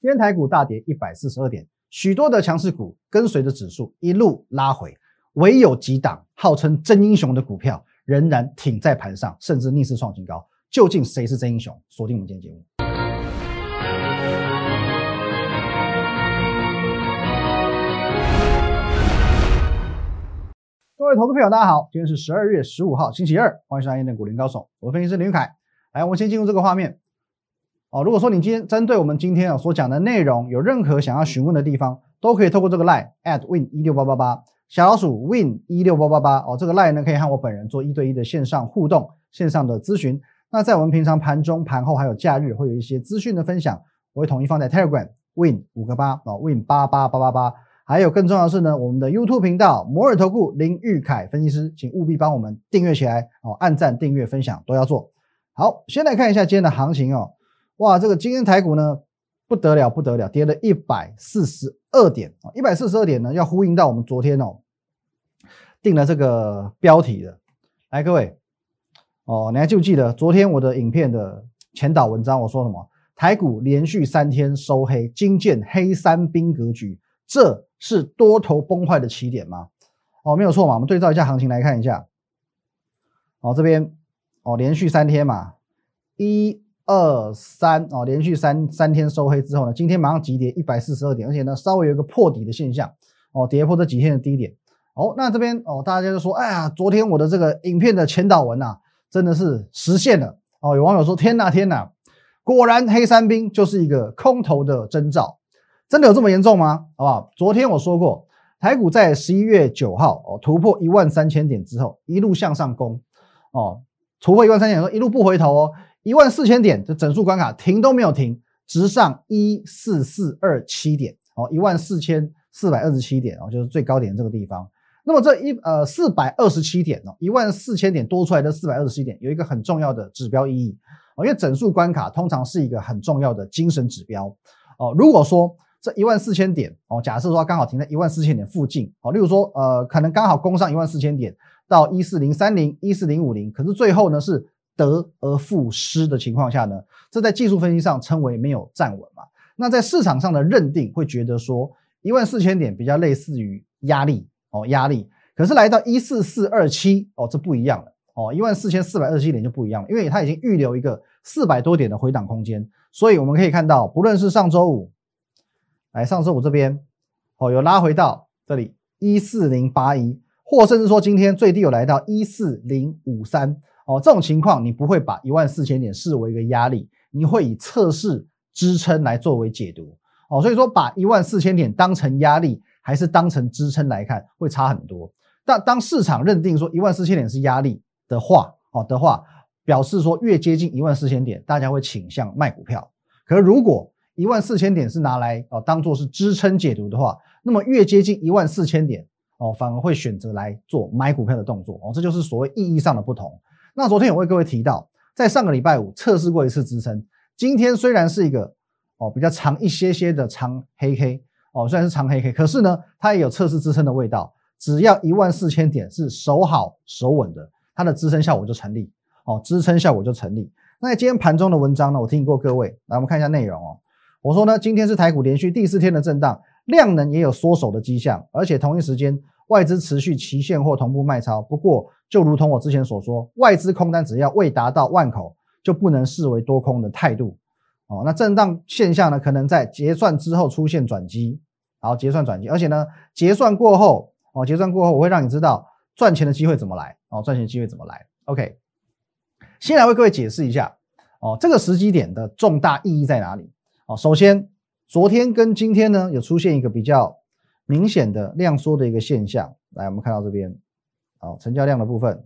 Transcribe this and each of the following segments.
今天台股大跌一百四十二点，许多的强势股跟随着指数一路拉回，唯有几档号称真英雄的股票仍然挺在盘上，甚至逆势创新高。究竟谁是真英雄？锁定我们今天节目。各位投资朋友，大家好，今天是十二月十五号，星期二，欢迎收看《验股林高手》，我是分析师林凯。来，我们先进入这个画面。哦，如果说你今天针对我们今天啊所讲的内容有任何想要询问的地方，都可以透过这个 line at win 一六八八八小老鼠 win 一六八八八哦，这个 line 呢可以和我本人做一对一的线上互动、线上的咨询。那在我们平常盘中、盘后还有假日，会有一些资讯的分享，我会统一放在 Telegram win 五个八哦 win 八八八八八。还有更重要的是呢，我们的 YouTube 频道摩尔投顾林玉凯分析师，请务必帮我们订阅起来哦，按赞、订阅、分享都要做好。先来看一下今天的行情哦。哇，这个今天台股呢不得了不得了，跌了一百四十二点啊，一百四十二点呢要呼应到我们昨天哦定了这个标题的，来各位哦，你还记不记得昨天我的影片的前导文章我说什么？台股连续三天收黑，金见黑三兵格局，这是多头崩坏的起点吗？哦，没有错嘛，我们对照一下行情来看一下，哦这边哦连续三天嘛一。二三哦，连续三三天收黑之后呢，今天马上急跌一百四十二点，而且呢稍微有一个破底的现象哦，跌破这几天的低点哦。那这边哦，大家就说，哎呀，昨天我的这个影片的前导文呐，真的是实现了哦。有网友说，天呐天呐，果然黑三兵就是一个空头的征兆，真的有这么严重吗？好不好？昨天我说过，台股在十一月九号哦突破一万三千点之后，一路向上攻哦，突破一万三千点，一路不回头哦。一万四千点的整数关卡停都没有停，直上一四四二七点哦，一万四千四百二十七点哦，就是最高点这个地方。那么这一呃四百二十七点哦，一万四千点多出来的四百二十七点有一个很重要的指标意义哦，因为整数关卡通常是一个很重要的精神指标哦。如果说这一万四千点哦，假设说刚好停在一万四千点附近哦，例如说呃可能刚好攻上一万四千点到一四零三零一四零五零，可是最后呢是。得而复失的情况下呢，这在技术分析上称为没有站稳嘛？那在市场上的认定会觉得说一万四千点比较类似于压力哦，压力。可是来到一四四二七哦，这不一样了哦，一万四千四百二十七点就不一样了，因为它已经预留一个四百多点的回档空间，所以我们可以看到，不论是上周五，来上周五这边哦，有拉回到这里一四零八一，或甚至说今天最低有来到一四零五三。哦，这种情况你不会把一万四千点视为一个压力，你会以测试支撑来作为解读。哦，所以说把一万四千点当成压力还是当成支撑来看，会差很多。但当市场认定说一万四千点是压力的话，哦的话，表示说越接近一万四千点，大家会倾向卖股票。可是如果一万四千点是拿来哦当做是支撑解读的话，那么越接近一万四千点，哦反而会选择来做买股票的动作。哦，这就是所谓意义上的不同。那昨天有为各位提到，在上个礼拜五测试过一次支撑，今天虽然是一个哦比较长一些些的长黑 K 哦，虽然是长黑 K，可是呢，它也有测试支撑的味道。只要一万四千点是守好守稳的，它的支撑效果就成立哦，支撑效果就成立。那今天盘中的文章呢，我提醒过各位，来我们看一下内容哦。我说呢，今天是台股连续第四天的震荡，量能也有缩手的迹象，而且同一时间外资持续期现或同步卖超，不过。就如同我之前所说，外资空单只要未达到万口，就不能视为多空的态度。哦，那震荡现象呢，可能在结算之后出现转机，然后结算转机，而且呢，结算过后，哦，结算过后，我会让你知道赚钱的机会怎么来，哦，赚钱机会怎么来。OK，先来为各位解释一下，哦，这个时机点的重大意义在哪里？哦，首先，昨天跟今天呢，有出现一个比较明显的量缩的一个现象。来，我们看到这边。好，成交量的部分，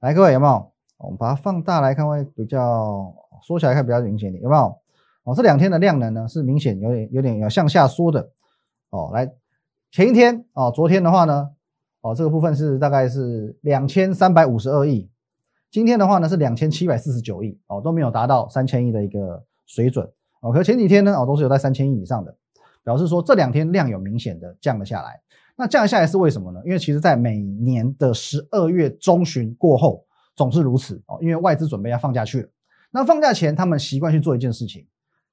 来各位有没有？我们把它放大来看，会比较缩起来看比较明显点，有没有？哦，这两天的量能呢是明显有点有点要向下缩的。哦，来前一天哦，昨天的话呢，哦这个部分是大概是两千三百五十二亿，今天的话呢是两千七百四十九亿，哦都没有达到三千亿的一个水准。哦，可前几天呢哦都是有在三千亿以上的，表示说这两天量有明显的降了下来。那降下来是为什么呢？因为其实，在每年的十二月中旬过后，总是如此哦。因为外资准备要放假去了，那放假前，他们习惯去做一件事情，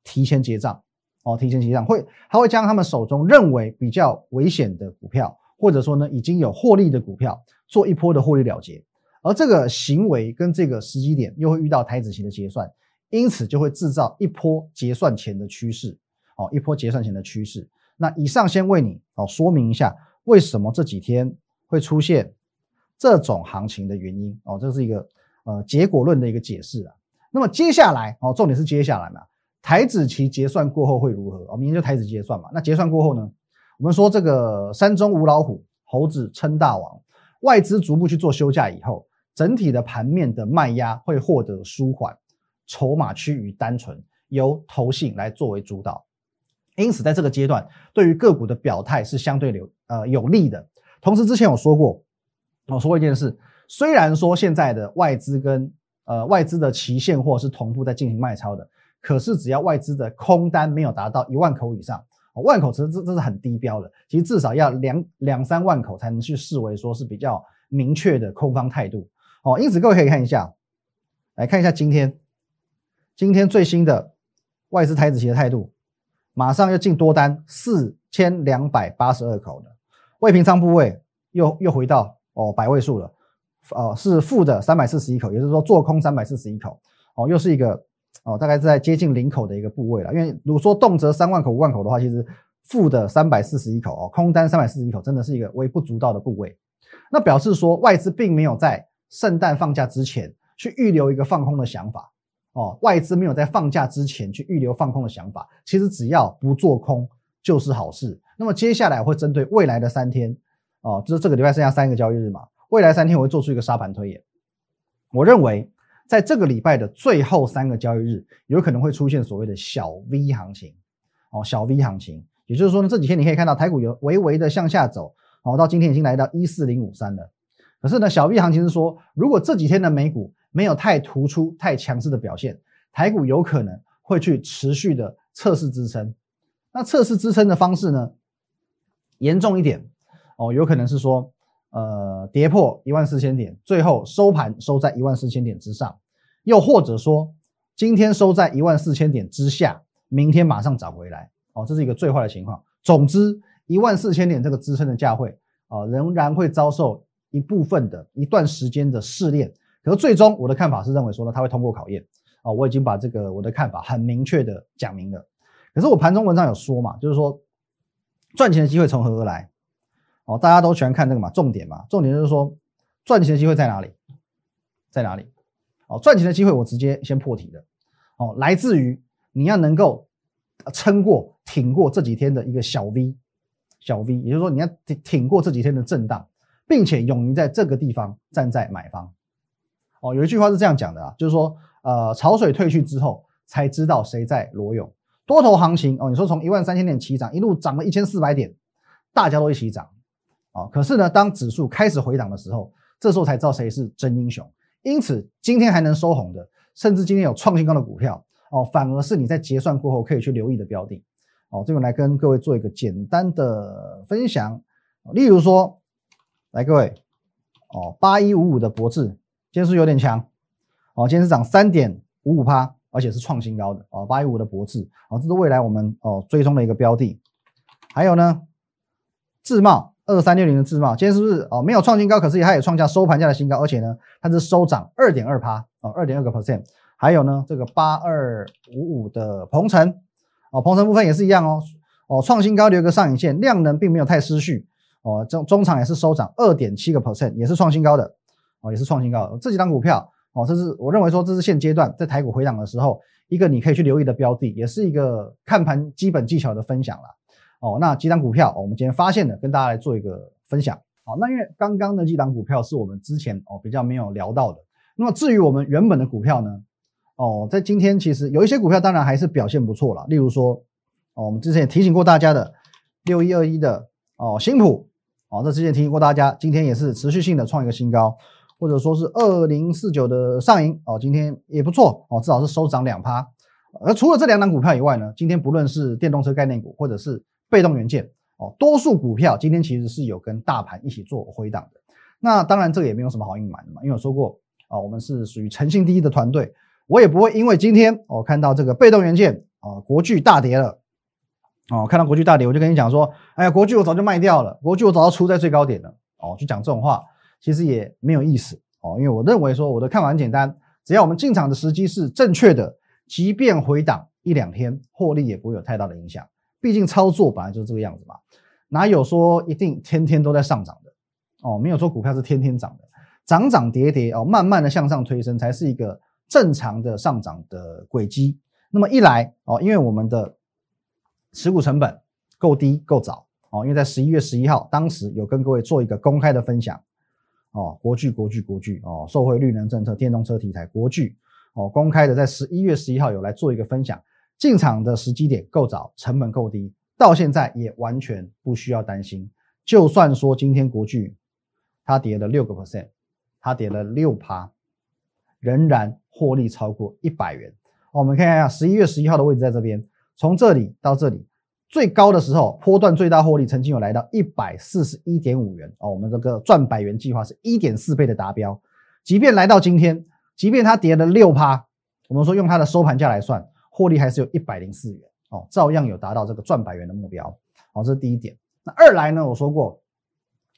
提前结账哦，提前结账会，他会将他们手中认为比较危险的股票，或者说呢已经有获利的股票，做一波的获利了结。而这个行为跟这个时机点又会遇到台子期的结算，因此就会制造一波结算前的趋势，哦，一波结算前的趋势。那以上先为你哦说明一下，为什么这几天会出现这种行情的原因哦，这是一个呃结果论的一个解释啊。那么接下来哦，重点是接下来嘛，台子期结算过后会如何？哦，明天就台子结算嘛。那结算过后呢，我们说这个山中无老虎，猴子称大王，外资逐步去做休假以后。整体的盘面的卖压会获得舒缓，筹码趋于单纯，由投信来作为主导，因此在这个阶段，对于个股的表态是相对有呃有利的。同时之前有说过，我说过一件事，虽然说现在的外资跟呃外资的期现货是同步在进行卖超的，可是只要外资的空单没有达到一万口以上，万口其实这这是很低标的，其实至少要两两三万口才能去视为说是比较明确的空方态度。哦，因此各位可以看一下，来看一下今天，今天最新的外资台子期的态度，马上又进多单四千两百八十二口的未平仓部位又又回到哦百位数了，哦是负的三百四十一口，也就是说做空三百四十一口，哦又是一个哦大概在接近零口的一个部位了，因为如果说动辄三万口五万口的话，其实负的三百四十一口哦空单三百四十一口真的是一个微不足道的部位，那表示说外资并没有在圣诞放假之前去预留一个放空的想法哦，外资没有在放假之前去预留放空的想法，其实只要不做空就是好事。那么接下来会针对未来的三天哦，就是这个礼拜剩下三个交易日嘛，未来三天我会做出一个沙盘推演。我认为在这个礼拜的最后三个交易日，有可能会出现所谓的小 V 行情哦，小 V 行情，也就是说呢，这几天你可以看到台股有微微的向下走哦，到今天已经来到一四零五三了。可是呢，小 V 行情是说，如果这几天的美股没有太突出、太强势的表现，台股有可能会去持续的测试支撑。那测试支撑的方式呢，严重一点哦，有可能是说，呃，跌破一万四千点，最后收盘收在一万四千点之上，又或者说今天收在一万四千点之下，明天马上涨回来哦，这是一个最坏的情况。总之，一万四千点这个支撑的价位啊，仍然会遭受。一部分的一段时间的试炼，可是最终我的看法是认为说呢，它会通过考验啊，我已经把这个我的看法很明确的讲明了。可是我盘中文章有说嘛，就是说赚钱的机会从何而来？哦，大家都喜欢看这个嘛，重点嘛，重点就是说赚钱的机会在哪里？在哪里？哦，赚钱的机会我直接先破题的哦，来自于你要能够撑过、挺过这几天的一个小 V，小 V，也就是说你要挺挺过这几天的震荡。并且勇于在这个地方站在买方，哦，有一句话是这样讲的啊，就是说，呃，潮水退去之后，才知道谁在裸泳。多头行情哦，你说从一万三千点起涨，一路涨了一千四百点，大家都一起涨，哦，可是呢，当指数开始回档的时候，这时候才知道谁是真英雄。因此，今天还能收红的，甚至今天有创新高的股票，哦，反而是你在结算过后可以去留意的标的。哦，这边来跟各位做一个简单的分享，例如说。来，各位，哦，八一五五的博智今天是有点强，哦，今天是涨三点五五趴，而且是创新高的，哦，八一五的博智，哦，这是未来我们哦追踪的一个标的。还有呢，智茂二三六零的智茂，今天是不是哦没有创新高，可是它也创下收盘价的新高，而且呢，它是收涨二点二趴，哦，二点二个 percent。还有呢，这个八二五五的鹏程，哦，鹏程部分也是一样哦，哦，创新高留个上影线，量能并没有太失序。哦，中中场也是收涨二点七个 percent，也是创新高的，也是创新高这几档股票，哦，这是我认为说这是现阶段在台股回档的时候一个你可以去留意的标的，也是一个看盘基本技巧的分享了。哦，那几档股票，我们今天发现的，跟大家来做一个分享。好，那因为刚刚的几档股票是我们之前哦比较没有聊到的，那么至于我们原本的股票呢，哦，在今天其实有一些股票当然还是表现不错了，例如说，哦，我们之前也提醒过大家的六一二一的哦新普。哦，这之前提醒过大家，今天也是持续性的创一个新高，或者说是二零四九的上影哦，今天也不错哦，至少是收涨两趴。而除了这两档股票以外呢，今天不论是电动车概念股或者是被动元件哦，多数股票今天其实是有跟大盘一起做回档的。那当然这个也没有什么好隐瞒的嘛，因为我说过啊，我们是属于诚信第一的团队，我也不会因为今天我看到这个被动元件啊国巨大跌了哦，看到国巨大跌，我就跟你讲说，哎呀，国巨我早就卖掉了，国巨我早就出在最高点了。哦，就讲这种话，其实也没有意思哦，因为我认为说我的看法很简单，只要我们进场的时机是正确的，即便回档一两天，获利也不会有太大的影响。毕竟操作本来就是这个样子嘛，哪有说一定天天都在上涨的哦？没有说股票是天天涨的，涨涨跌跌哦，慢慢的向上推升才是一个正常的上涨的轨迹。那么一来哦，因为我们的持股成本够低够早哦，因为在十一月十一号，当时有跟各位做一个公开的分享哦，国巨国巨国巨哦，受惠绿能政策、电动车题材，国巨哦，公开的在十一月十一号有来做一个分享。进场的时机点够早，成本够低，到现在也完全不需要担心。就算说今天国巨它跌了六个 percent，它跌了六趴，仍然获利超过一百元。我们看一下十一月十一号的位置在这边，从这里到这里最高的时候，波段最大获利曾经有来到一百四十一点五元哦。我们这个赚百元计划是一点四倍的达标，即便来到今天，即便它跌了六趴，我们说用它的收盘价来算。获利还是有一百零四元哦，照样有达到这个赚百元的目标哦，这是第一点。那二来呢，我说过，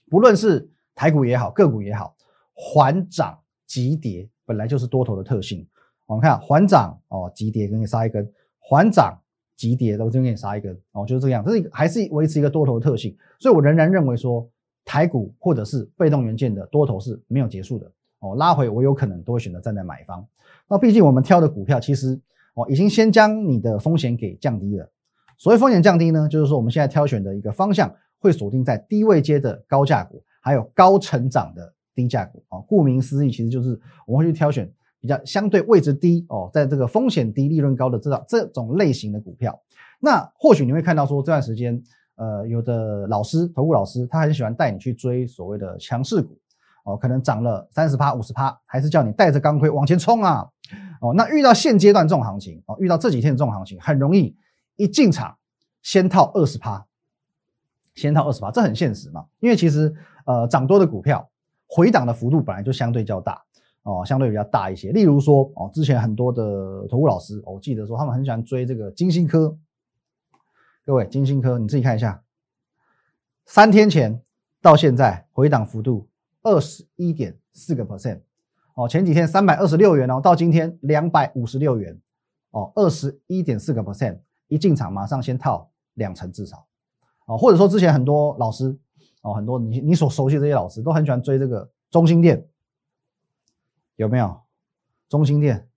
不论是台股也好，个股也好，缓涨急跌本来就是多头的特性。我们看缓涨哦，急跌给你杀一根，缓涨急跌都就给你杀一根哦，就是这个样，这是还是维持一个多头的特性。所以我仍然认为说，台股或者是被动元件的多头是没有结束的哦，拉回我有可能都会选择站在买方。那毕竟我们挑的股票其实。哦，已经先将你的风险给降低了。所谓风险降低呢，就是说我们现在挑选的一个方向会锁定在低位阶的高价股，还有高成长的低价股。啊，顾名思义，其实就是我们会去挑选比较相对位置低哦，在这个风险低、利润高的这种这种类型的股票。那或许你会看到说这段时间，呃，有的老师、投顾老师，他很喜欢带你去追所谓的强势股。哦，可能涨了三十趴、五十趴，还是叫你带着钢盔往前冲啊！哦，那遇到现阶段这种行情，哦，遇到这几天这种行情，很容易一进场先套二十趴，先套二十趴，这很现实嘛。因为其实呃涨多的股票回档的幅度本来就相对较大哦，相对比较大一些。例如说哦，之前很多的投顾老师，我记得说他们很喜欢追这个金星科。各位，金星科你自己看一下，三天前到现在回档幅度。二十一点四个 percent，哦，前几天三百二十六元哦，到今天两百五十六元，哦，二十一点四个 percent，一进场马上先套两成至少，哦，或者说之前很多老师，哦，很多你你所熟悉的这些老师都很喜欢追这个中心店，有没有？中心店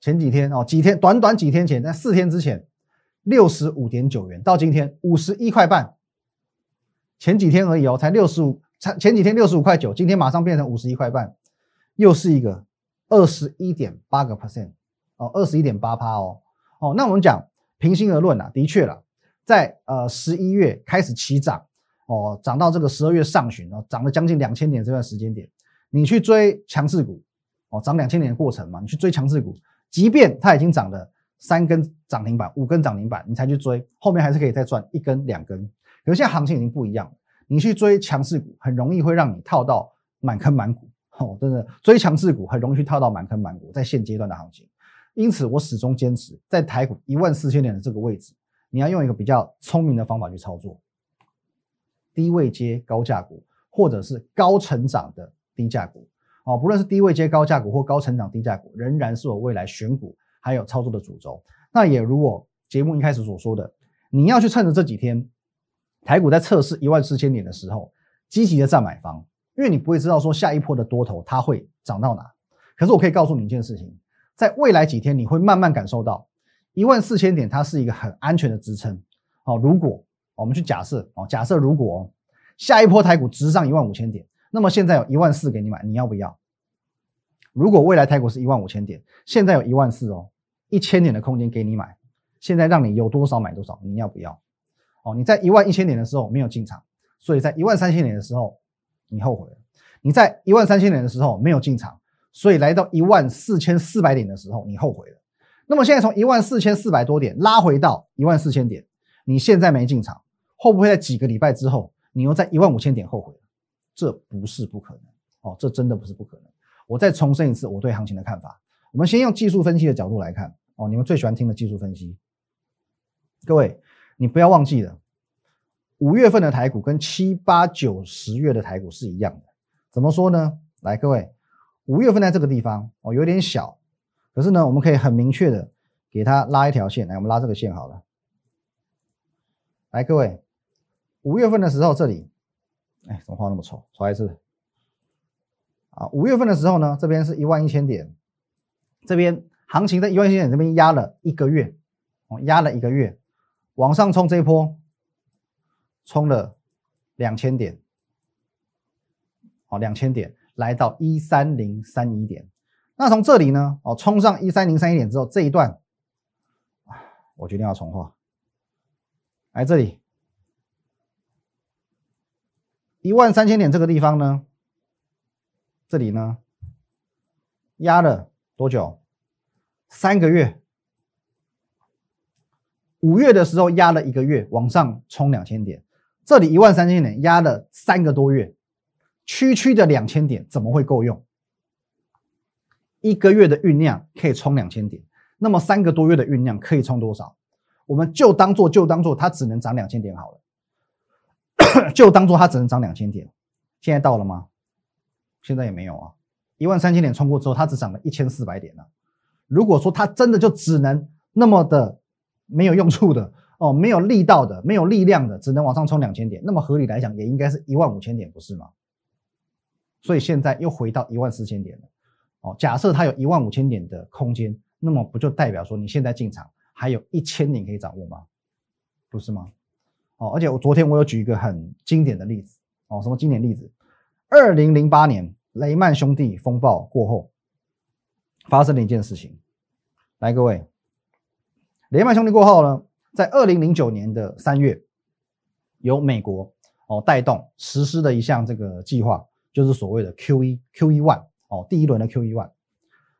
前几天哦，几天短短几天前，在四天之前六十五点九元，到今天五十一块半，前几天而已哦，才六十五。前前几天六十五块九，今天马上变成五十一块半，又是一个二十一点八个 percent 哦，二十一点八趴哦哦。那我们讲平心而论啊，的确了，在呃十一月开始起涨哦，涨到这个十二月上旬哦，涨了将近两千点这段时间点，你去追强势股哦，涨两千点的过程嘛，你去追强势股，即便它已经涨了三根涨停板、五根涨停板，你才去追，后面还是可以再赚一根、两根。可是现在行情已经不一样了。你去追强势股，很容易会让你套到满坑满谷哦，真的追强势股很容易去套到满坑满谷，在现阶段的行情，因此我始终坚持在台股一万四千点的这个位置，你要用一个比较聪明的方法去操作，低位接高价股，或者是高成长的低价股哦，不论是低位接高价股或高成长低价股，仍然是我未来选股还有操作的主轴。那也如我节目一开始所说的，你要去趁着这几天。台股在测试一万四千点的时候，积极的站买方，因为你不会知道说下一波的多头它会涨到哪。可是我可以告诉你一件事情，在未来几天你会慢慢感受到一万四千点它是一个很安全的支撑。好，如果我们去假设哦，假设如果下一波台股直上一万五千点，那么现在有一万四给你买，你要不要？如果未来泰国是一万五千点，现在有一万四哦，一千点的空间给你买，现在让你有多少买多少，你要不要？哦，你在一万一千点的时候没有进场，所以在一万三千点的时候你后悔了。你在一万三千点的时候没有进场，所以来到一万四千四百点的时候你后悔了。那么现在从一万四千四百多点拉回到一万四千点，你现在没进场，会不会在几个礼拜之后你又在一万五千点后悔了？这不是不可能哦，这真的不是不可能。我再重申一次我对行情的看法。我们先用技术分析的角度来看哦，你们最喜欢听的技术分析，各位。你不要忘记了，五月份的台股跟七八九十月的台股是一样的。怎么说呢？来，各位，五月份在这个地方哦，有点小，可是呢，我们可以很明确的给它拉一条线。来，我们拉这个线好了。来，各位，五月份的时候这里，哎，怎么画那么丑？重来一次。啊，五月份的时候呢，这边是一万一千点，这边行情在一万一千点这边压了一个月，哦，压了一个月，往上冲这一波，冲了两千点，哦，两千点来到一三零三一点，那从这里呢，哦，冲上一三零三一点之后，这一段，我决定要重画，来这里一万三千点这个地方呢。这里呢，压了多久？三个月。五月的时候压了一个月，往上冲两千点。这里一万三千点压了三个多月，区区的两千点怎么会够用？一个月的酝酿可以冲两千点，那么三个多月的酝酿可以冲多少？我们就当做就当做它只能涨两千点好了，就当做它只能涨两千点。现在到了吗？现在也没有啊，一万三千点冲过之后，它只涨了一千四百点了。如果说它真的就只能那么的没有用处的哦，没有力道的，没有力量的，只能往上冲两千点，那么合理来讲也应该是一万五千点，不是吗？所以现在又回到一万四千点了。哦，假设它有一万五千点的空间，那么不就代表说你现在进场还有一千点可以掌握吗？不是吗？哦，而且我昨天我有举一个很经典的例子哦，什么经典例子？二零零八年雷曼兄弟风暴过后，发生了一件事情。来，各位，雷曼兄弟过后呢，在二零零九年的三月，由美国哦带动实施的一项这个计划，就是所谓的 Q 一 Q 一万哦，第一轮的 Q 一万。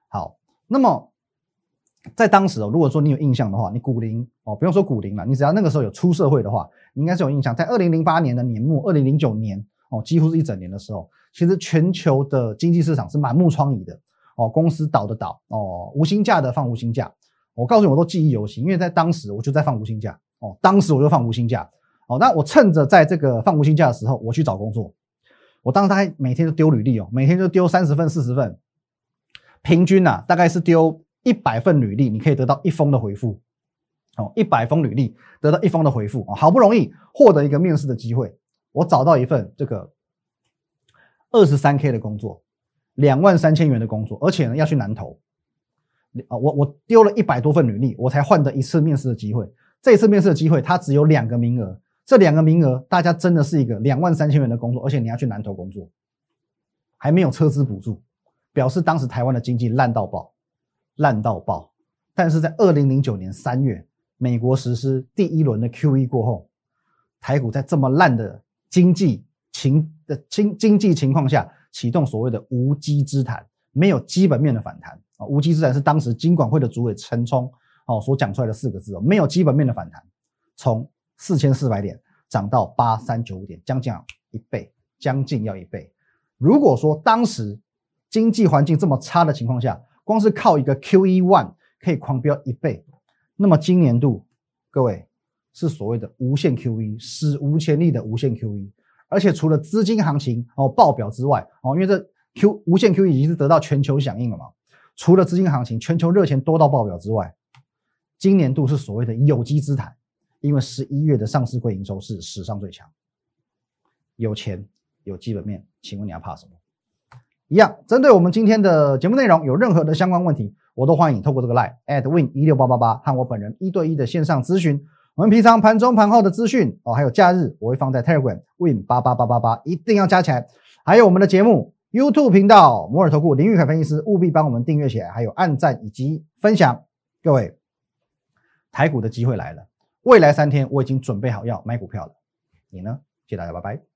好，那么在当时哦，如果说你有印象的话，你股龄哦，不用说股龄了，你只要那个时候有出社会的话，你应该是有印象，在二零零八年的年末，二零零九年。哦，几乎是一整年的时候，其实全球的经济市场是满目疮痍的。哦，公司倒的倒，哦，无薪假的放无薪假。我告诉你，我都记忆犹新，因为在当时我就在放无薪假。哦，当时我就放无薪假。哦，那我趁着在这个放无薪假的时候，我去找工作。我当时大概每天都丢履历哦，每天就丢三十份、四十份，平均呐，大概是丢一百份履历，你可以得到一封的回复。哦，一百封履历得到一封的回复，哦，好不容易获得一个面试的机会。我找到一份这个二十三 K 的工作，两万三千元的工作，而且呢要去南投啊！我我丢了一百多份履历，我才换得一次面试的机会。这次面试的机会，它只有两个名额，这两个名额大家真的是一个两万三千元的工作，而且你要去南投工作，还没有车资补助，表示当时台湾的经济烂到爆，烂到爆。但是在二零零九年三月，美国实施第一轮的 QE 过后，台股在这么烂的。经济情的经经济情况下启动所谓的无稽之谈，没有基本面的反弹啊！无稽之谈是当时金管会的主委陈冲哦所讲出来的四个字哦，没有基本面的反弹，从四千四百点涨到八三九五点，将近一倍，将近要一倍。如果说当时经济环境这么差的情况下，光是靠一个 Q E one 可以狂飙一倍，那么今年度各位。是所谓的无限 QE，史无前例的无限 QE，而且除了资金行情哦爆表之外哦，因为这 Q 无限 QE 已经是得到全球响应了嘛，除了资金行情，全球热钱多到爆表之外，今年度是所谓的有机资产，因为十一月的上市会营收是史上最强，有钱有基本面，请问你要怕什么？一样，针对我们今天的节目内容，有任何的相关问题，我都欢迎透过这个 line at win 一六八八八和我本人一对一的线上咨询。我们平常盘中盘后的资讯哦，还有假日我会放在 Telegram Win 八八八八八，一定要加起来。还有我们的节目 YouTube 频道摩尔投顾林玉凯分析师，务必帮我们订阅起来，还有按赞以及分享。各位，台股的机会来了，未来三天我已经准备好要买股票了，你呢？谢谢大家，拜拜。